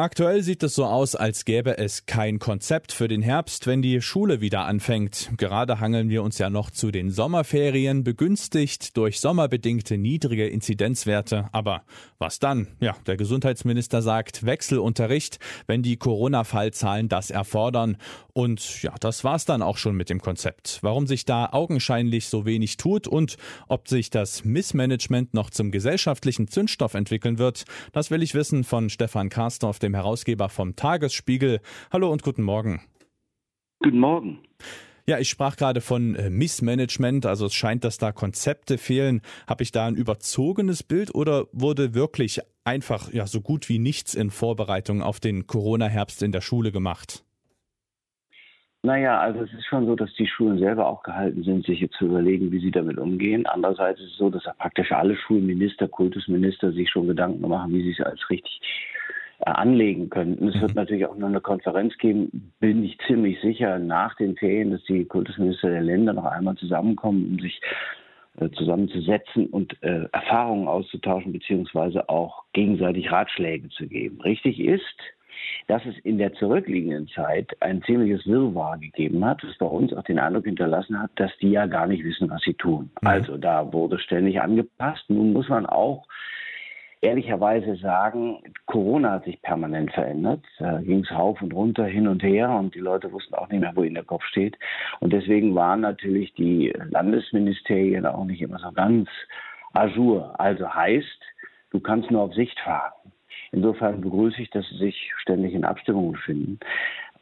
Aktuell sieht es so aus, als gäbe es kein Konzept für den Herbst, wenn die Schule wieder anfängt. Gerade hangeln wir uns ja noch zu den Sommerferien, begünstigt durch sommerbedingte niedrige Inzidenzwerte. Aber was dann? Ja, der Gesundheitsminister sagt Wechselunterricht, wenn die Corona-Fallzahlen das erfordern. Und ja, das war's dann auch schon mit dem Konzept. Warum sich da augenscheinlich so wenig tut und ob sich das Missmanagement noch zum gesellschaftlichen Zündstoff entwickeln wird, das will ich wissen von Stefan Karstorff, dem Herausgeber vom Tagesspiegel. Hallo und guten Morgen. Guten Morgen. Ja, ich sprach gerade von äh, Missmanagement, also es scheint, dass da Konzepte fehlen. Habe ich da ein überzogenes Bild oder wurde wirklich einfach ja so gut wie nichts in Vorbereitung auf den Corona-Herbst in der Schule gemacht? Naja, also es ist schon so, dass die Schulen selber auch gehalten sind, sich jetzt zu überlegen, wie sie damit umgehen. Andererseits ist es so, dass praktisch alle Schulminister, Kultusminister sich schon Gedanken machen, wie sie es als richtig anlegen könnten. Es wird mhm. natürlich auch noch eine Konferenz geben, bin ich ziemlich sicher, nach den Ferien, dass die Kultusminister der Länder noch einmal zusammenkommen, um sich äh, zusammenzusetzen und äh, Erfahrungen auszutauschen, beziehungsweise auch gegenseitig Ratschläge zu geben. Richtig ist, dass es in der zurückliegenden Zeit ein ziemliches Wirrwarr gegeben hat, was bei uns auch den Eindruck hinterlassen hat, dass die ja gar nicht wissen, was sie tun. Mhm. Also da wurde ständig angepasst. Nun muss man auch ehrlicherweise sagen, Corona hat sich permanent verändert. Da ging es rauf und runter, hin und her und die Leute wussten auch nicht mehr, wo ihnen der Kopf steht. Und deswegen waren natürlich die Landesministerien auch nicht immer so ganz ajour. Also heißt, du kannst nur auf Sicht fahren. Insofern begrüße ich, dass Sie sich ständig in Abstimmungen befinden.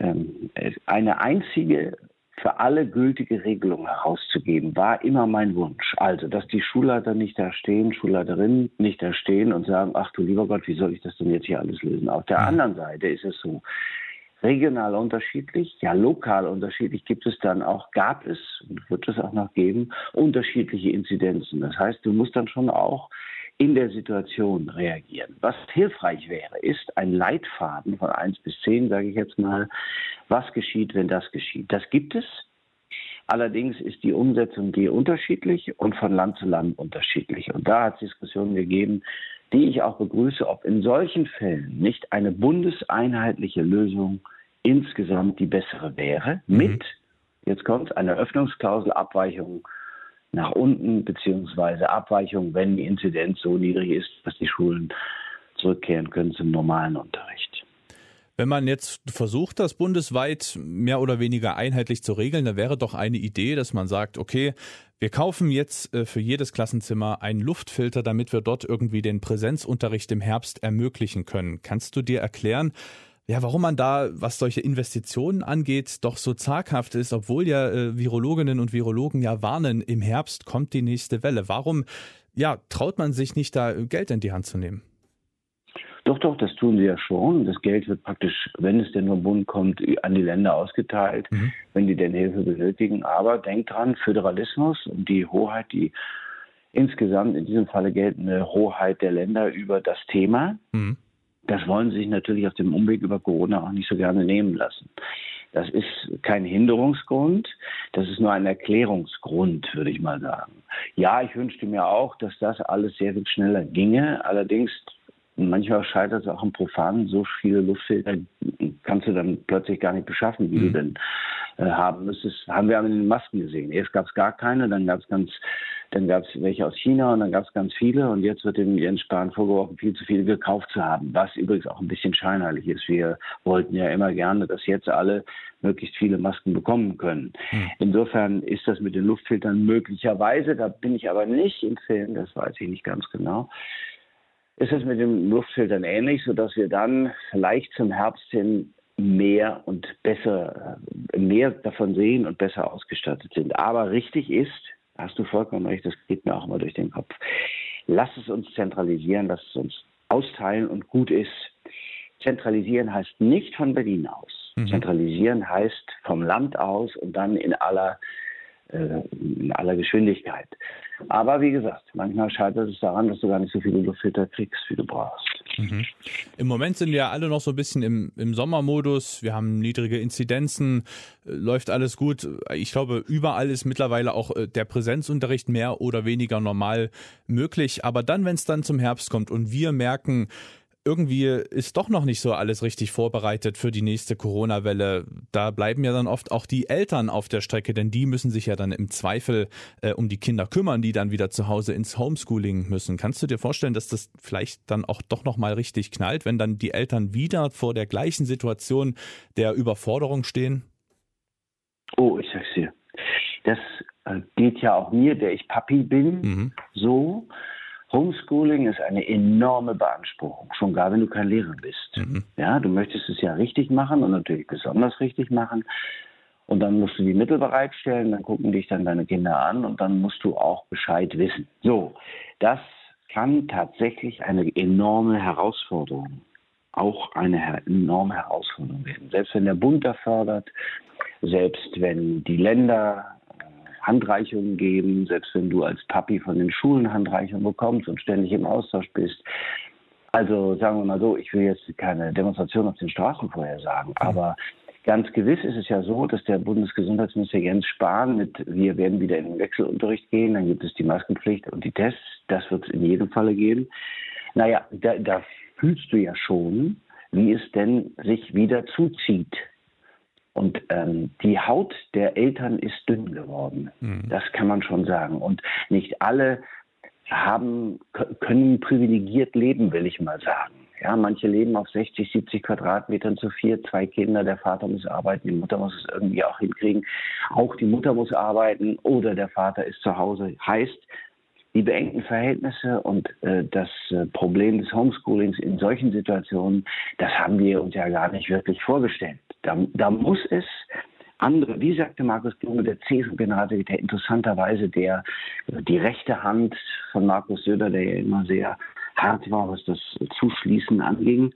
Ähm, eine einzige für alle gültige Regelung herauszugeben, war immer mein Wunsch. Also, dass die Schulleiter nicht da stehen, Schulleiterinnen nicht da stehen und sagen, ach du lieber Gott, wie soll ich das denn jetzt hier alles lösen? Auf der mhm. anderen Seite ist es so, regional unterschiedlich, ja lokal unterschiedlich gibt es dann auch, gab es und wird es auch noch geben, unterschiedliche Inzidenzen. Das heißt, du musst dann schon auch in der Situation reagieren. Was hilfreich wäre, ist ein Leitfaden von 1 bis 10, sage ich jetzt mal, was geschieht, wenn das geschieht. Das gibt es. Allerdings ist die Umsetzung hier unterschiedlich und von Land zu Land unterschiedlich. Und da hat es Diskussionen gegeben, die ich auch begrüße, ob in solchen Fällen nicht eine bundeseinheitliche Lösung insgesamt die bessere wäre, mhm. mit, jetzt kommt eine Öffnungsklausel, Abweichung nach unten, beziehungsweise Abweichung, wenn die Inzidenz so niedrig ist, dass die Schulen zurückkehren können zum normalen Unterricht. Wenn man jetzt versucht, das bundesweit mehr oder weniger einheitlich zu regeln, da wäre doch eine Idee, dass man sagt, okay, wir kaufen jetzt äh, für jedes Klassenzimmer einen Luftfilter, damit wir dort irgendwie den Präsenzunterricht im Herbst ermöglichen können. Kannst du dir erklären, ja, warum man da, was solche Investitionen angeht, doch so zaghaft ist, obwohl ja äh, Virologinnen und Virologen ja warnen, im Herbst kommt die nächste Welle. Warum, ja, traut man sich nicht da Geld in die Hand zu nehmen? Doch, doch, das tun sie ja schon. Das Geld wird praktisch, wenn es denn vom Bund kommt, an die Länder ausgeteilt, mhm. wenn die denn Hilfe benötigen. Aber denkt dran, Föderalismus und die Hoheit, die insgesamt in diesem Falle geltende Hoheit der Länder über das Thema, mhm das wollen sie sich natürlich auf dem Umweg über Corona auch nicht so gerne nehmen lassen. Das ist kein Hinderungsgrund, das ist nur ein Erklärungsgrund, würde ich mal sagen. Ja, ich wünschte mir auch, dass das alles sehr viel schneller ginge. Allerdings, manchmal scheitert es auch am Profanen. So viele Luftfilter kannst du dann plötzlich gar nicht beschaffen, wie mhm. du denn äh, haben müsstest. Haben wir in den Masken gesehen. Erst gab es gar keine, dann gab es ganz dann gab es welche aus China und dann gab es ganz viele und jetzt wird dem Jens Spahn vorgeworfen, viel zu viele gekauft zu haben, was übrigens auch ein bisschen scheinheilig ist. Wir wollten ja immer gerne, dass jetzt alle möglichst viele Masken bekommen können. Hm. Insofern ist das mit den Luftfiltern möglicherweise, da bin ich aber nicht im Film, das weiß ich nicht ganz genau, ist es mit den Luftfiltern ähnlich, sodass wir dann vielleicht zum Herbst hin mehr und besser, mehr davon sehen und besser ausgestattet sind. Aber richtig ist, hast du vollkommen recht, das geht mir auch immer durch den Kopf. Lass es uns zentralisieren, lass es uns austeilen und gut ist. Zentralisieren heißt nicht von Berlin aus. Mhm. Zentralisieren heißt vom Land aus und dann in aller, äh, in aller Geschwindigkeit. Aber wie gesagt, manchmal scheitert es daran, dass du gar nicht so viele Luftfilter kriegst, wie du brauchst. Mhm. Im Moment sind wir alle noch so ein bisschen im, im Sommermodus. Wir haben niedrige Inzidenzen, äh, läuft alles gut. Ich glaube, überall ist mittlerweile auch äh, der Präsenzunterricht mehr oder weniger normal möglich. Aber dann, wenn es dann zum Herbst kommt und wir merken, irgendwie ist doch noch nicht so alles richtig vorbereitet für die nächste Corona-Welle. Da bleiben ja dann oft auch die Eltern auf der Strecke, denn die müssen sich ja dann im Zweifel äh, um die Kinder kümmern, die dann wieder zu Hause ins Homeschooling müssen. Kannst du dir vorstellen, dass das vielleicht dann auch doch noch mal richtig knallt, wenn dann die Eltern wieder vor der gleichen Situation der Überforderung stehen? Oh, ich sag's dir. Das äh, geht ja auch mir, der ich Papi bin, mhm. so. Homeschooling ist eine enorme Beanspruchung, schon gar wenn du kein Lehrer bist. Mhm. Ja, du möchtest es ja richtig machen und natürlich besonders richtig machen. Und dann musst du die Mittel bereitstellen, dann gucken dich dann deine Kinder an und dann musst du auch Bescheid wissen. So, das kann tatsächlich eine enorme Herausforderung, auch eine enorme Herausforderung werden. Selbst wenn der Bund da fördert, selbst wenn die Länder Handreichungen geben, selbst wenn du als Papi von den Schulen Handreichungen bekommst und ständig im Austausch bist. Also sagen wir mal so, ich will jetzt keine Demonstration auf den Straßen vorher sagen, mhm. aber ganz gewiss ist es ja so, dass der Bundesgesundheitsminister Jens Spahn mit, wir werden wieder in den Wechselunterricht gehen, dann gibt es die Maskenpflicht und die Tests, das wird es in jedem Falle geben. Naja, da, da fühlst du ja schon, wie es denn sich wieder zuzieht und ähm, die Haut der Eltern ist dünn geworden. Mhm. Das kann man schon sagen. Und nicht alle haben, können privilegiert leben, will ich mal sagen. Ja, manche leben auf 60, 70 Quadratmetern zu vier, zwei Kinder, der Vater muss arbeiten, die Mutter muss es irgendwie auch hinkriegen. Auch die Mutter muss arbeiten oder der Vater ist zu Hause. Heißt, die beengten Verhältnisse und äh, das äh, Problem des Homeschoolings in solchen Situationen, das haben wir uns ja gar nicht wirklich vorgestellt. Da, da muss es andere, wie sagte Markus Blume, der CSU-Generalsekretär, interessanterweise der, die rechte Hand von Markus Söder, der ja immer sehr hart war, was das Zuschließen anging.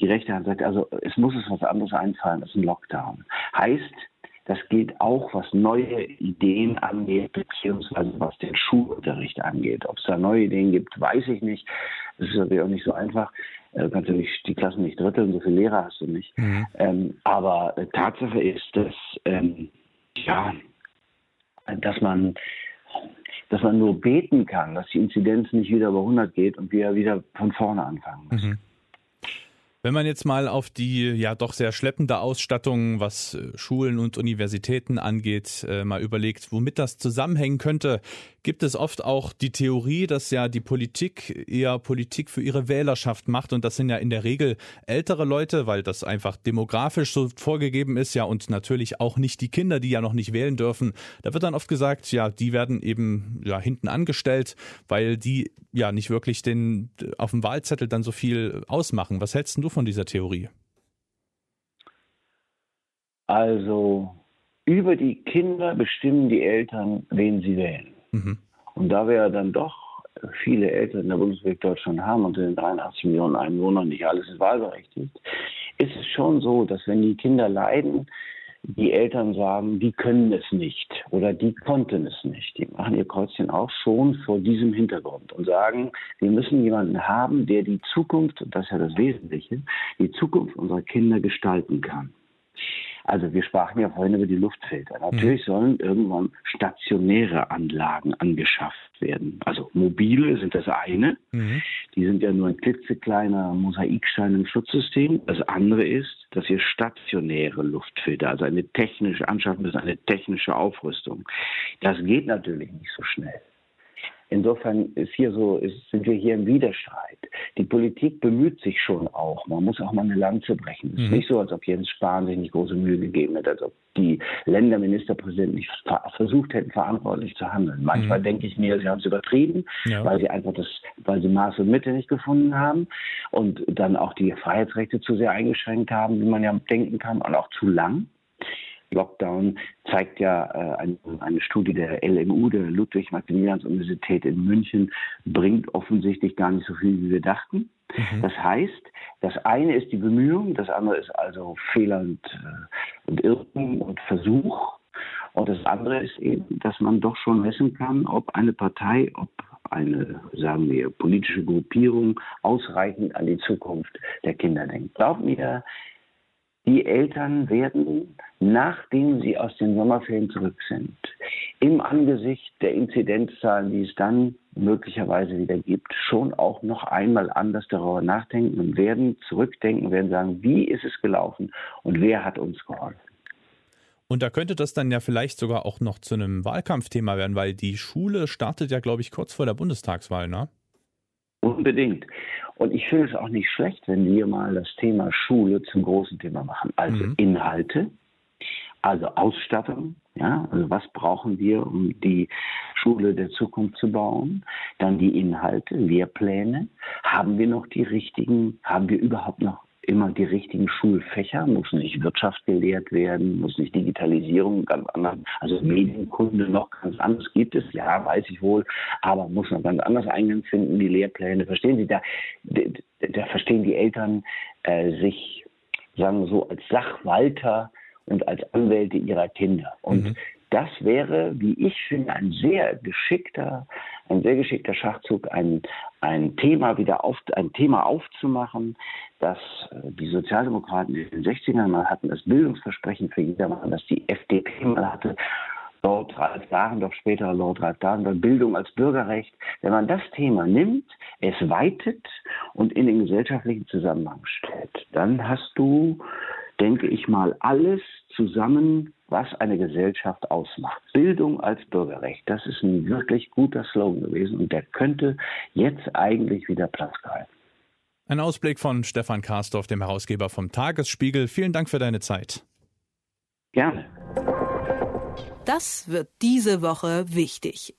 Die rechte Hand sagt, also es muss es was anderes einfallen als ein Lockdown. Heißt, das gilt auch, was neue Ideen angeht, beziehungsweise was den Schulunterricht angeht. Ob es da neue Ideen gibt, weiß ich nicht. Das ist natürlich auch nicht so einfach. Du kannst nicht die Klassen nicht dritteln, so viele Lehrer hast du nicht. Mhm. Ähm, aber Tatsache ist, dass, ähm, ja, dass man dass man nur beten kann, dass die Inzidenz nicht wieder über 100 geht und wir wieder von vorne anfangen müssen. Mhm. Wenn man jetzt mal auf die ja doch sehr schleppende Ausstattung, was äh, Schulen und Universitäten angeht, äh, mal überlegt, womit das zusammenhängen könnte, gibt es oft auch die Theorie, dass ja die Politik eher Politik für ihre Wählerschaft macht und das sind ja in der Regel ältere Leute, weil das einfach demografisch so vorgegeben ist, ja und natürlich auch nicht die Kinder, die ja noch nicht wählen dürfen. Da wird dann oft gesagt, ja, die werden eben ja hinten angestellt, weil die ja nicht wirklich den auf dem Wahlzettel dann so viel ausmachen. Was hältst du von dieser Theorie? Also über die Kinder bestimmen die Eltern, wen sie wählen. Mhm. Und da wir dann doch viele Eltern in der Bundesrepublik Deutschland haben, unter den 83 Millionen Einwohnern nicht alles ist wahlberechtigt, ist es schon so, dass wenn die Kinder leiden, die Eltern sagen, die können es nicht oder die konnten es nicht. Die machen ihr Kreuzchen auch schon vor diesem Hintergrund und sagen, wir müssen jemanden haben, der die Zukunft, das ist ja das Wesentliche, die Zukunft unserer Kinder gestalten kann. Also wir sprachen ja vorhin über die Luftfilter. Natürlich mhm. sollen irgendwann stationäre Anlagen angeschafft werden. Also mobile sind das eine. Mhm. Die sind ja nur ein klitzekleiner Mosaikstein im Schutzsystem. Das andere ist, dass wir stationäre Luftfilter, also eine technische anschaffen müssen, eine technische Aufrüstung. Das geht natürlich nicht so schnell. Insofern ist hier so, ist, sind wir hier im Widerstreit. Die Politik bemüht sich schon auch. Man muss auch mal eine Lanze brechen. Es ist mhm. nicht so, als ob Jens Spahn sich nicht große Mühe gegeben hätte, als ob die Länderministerpräsidenten nicht versucht hätten, verantwortlich zu handeln. Manchmal mhm. denke ich mir, sie haben es übertrieben, ja. weil sie einfach das, weil sie Maß und Mitte nicht gefunden haben und dann auch die Freiheitsrechte zu sehr eingeschränkt haben, wie man ja denken kann, und auch zu lang. Lockdown zeigt ja äh, eine, eine, Studie der LMU, der Ludwig-Maximilians-Universität in München, bringt offensichtlich gar nicht so viel, wie wir dachten. Mhm. Das heißt, das eine ist die Bemühung, das andere ist also Fehler und, äh, und Irrtum und Versuch. Und das andere ist eben, dass man doch schon messen kann, ob eine Partei, ob eine, sagen wir, politische Gruppierung ausreichend an die Zukunft der Kinder denkt. Glaubt mir, die Eltern werden, nachdem sie aus den Sommerferien zurück sind, im Angesicht der Inzidenzzahlen, die es dann möglicherweise wieder gibt, schon auch noch einmal anders darüber nachdenken und werden zurückdenken, werden sagen, wie ist es gelaufen und wer hat uns geholfen. Und da könnte das dann ja vielleicht sogar auch noch zu einem Wahlkampfthema werden, weil die Schule startet ja, glaube ich, kurz vor der Bundestagswahl, ne? Unbedingt. Und ich finde es auch nicht schlecht, wenn wir mal das Thema Schule zum großen Thema machen. Also mhm. Inhalte, also Ausstattung, ja, also was brauchen wir, um die Schule der Zukunft zu bauen? Dann die Inhalte, Lehrpläne. Haben wir noch die richtigen, haben wir überhaupt noch immer die richtigen Schulfächer, muss nicht Wirtschaft gelehrt werden, muss nicht Digitalisierung ganz anders, also Medienkunde noch ganz anders gibt es, ja, weiß ich wohl, aber muss noch ganz anders Eingang finden, die Lehrpläne, verstehen Sie, da, da, verstehen die Eltern äh, sich, sagen wir so, als Sachwalter und als Anwälte ihrer Kinder. Und mhm. Das wäre, wie ich finde, ein sehr geschickter, ein sehr geschickter Schachzug, ein, ein Thema wieder auf, ein Thema aufzumachen, das äh, die Sozialdemokraten in den 60ern mal hatten, das Bildungsversprechen für jedermann, das die FDP mal hatte, Lord Ralf Dahrendorf, später Lord Ralf Dahrendorf, Bildung als Bürgerrecht. Wenn man das Thema nimmt, es weitet und in den gesellschaftlichen Zusammenhang stellt, dann hast du, denke ich mal, alles zusammen, was eine Gesellschaft ausmacht. Bildung als Bürgerrecht, das ist ein wirklich guter Slogan gewesen und der könnte jetzt eigentlich wieder Platz greifen. Ein Ausblick von Stefan Karsdorf, dem Herausgeber vom Tagesspiegel. Vielen Dank für deine Zeit. Gerne. Das wird diese Woche wichtig.